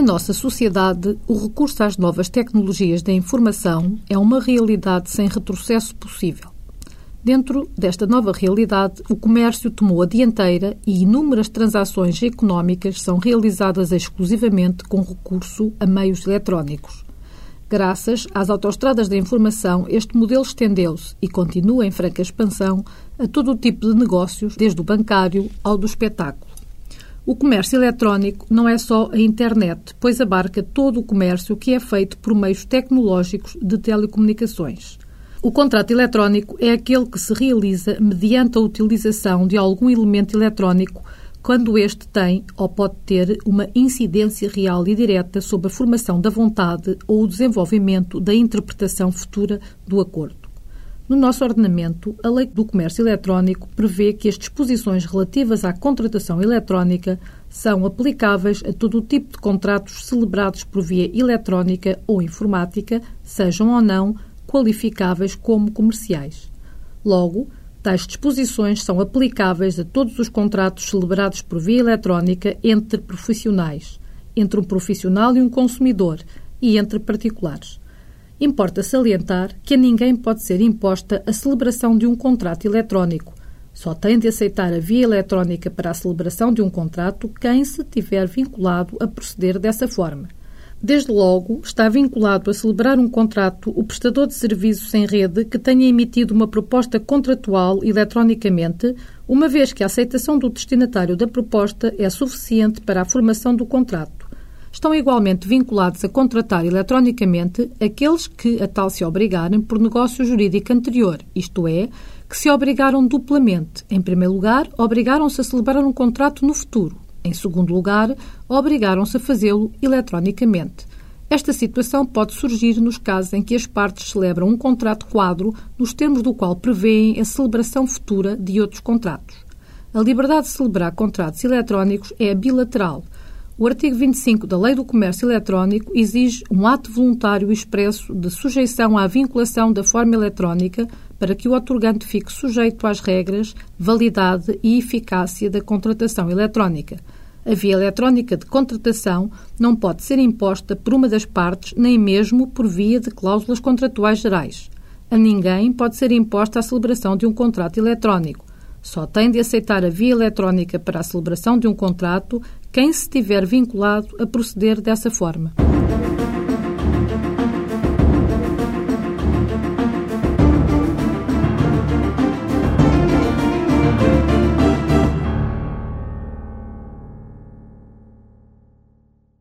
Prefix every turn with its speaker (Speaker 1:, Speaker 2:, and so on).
Speaker 1: Na nossa sociedade, o recurso às novas tecnologias da informação é uma realidade sem retrocesso possível. Dentro desta nova realidade, o comércio tomou a dianteira e inúmeras transações económicas são realizadas exclusivamente com recurso a meios eletrónicos. Graças às autoestradas da informação, este modelo estendeu-se e continua em franca expansão a todo o tipo de negócios, desde o bancário ao do espetáculo. O comércio eletrónico não é só a internet, pois abarca todo o comércio que é feito por meios tecnológicos de telecomunicações. O contrato eletrónico é aquele que se realiza mediante a utilização de algum elemento eletrónico quando este tem ou pode ter uma incidência real e direta sobre a formação da vontade ou o desenvolvimento da interpretação futura do acordo. No nosso ordenamento, a Lei do Comércio Eletrónico prevê que as disposições relativas à contratação eletrónica são aplicáveis a todo o tipo de contratos celebrados por via eletrónica ou informática, sejam ou não qualificáveis como comerciais. Logo, tais disposições são aplicáveis a todos os contratos celebrados por via eletrónica entre profissionais, entre um profissional e um consumidor e entre particulares. Importa salientar que a ninguém pode ser imposta a celebração de um contrato eletrónico. Só tem de aceitar a via eletrónica para a celebração de um contrato quem se tiver vinculado a proceder dessa forma. Desde logo, está vinculado a celebrar um contrato o prestador de serviços em rede que tenha emitido uma proposta contratual eletronicamente, uma vez que a aceitação do destinatário da proposta é suficiente para a formação do contrato estão igualmente vinculados a contratar eletronicamente aqueles que a tal se obrigarem por negócio jurídico anterior, isto é, que se obrigaram duplamente. Em primeiro lugar, obrigaram-se a celebrar um contrato no futuro. Em segundo lugar, obrigaram-se a fazê-lo eletronicamente. Esta situação pode surgir nos casos em que as partes celebram um contrato quadro, nos termos do qual prevêem a celebração futura de outros contratos. A liberdade de celebrar contratos eletrónicos é bilateral, o artigo 25 da Lei do Comércio Eletrónico exige um ato voluntário expresso de sujeição à vinculação da forma eletrónica para que o otorgante fique sujeito às regras, validade e eficácia da contratação eletrónica. A via eletrónica de contratação não pode ser imposta por uma das partes, nem mesmo por via de cláusulas contratuais gerais. A ninguém pode ser imposta a celebração de um contrato eletrónico. Só tem de aceitar a via eletrónica para a celebração de um contrato quem se tiver vinculado a proceder dessa forma.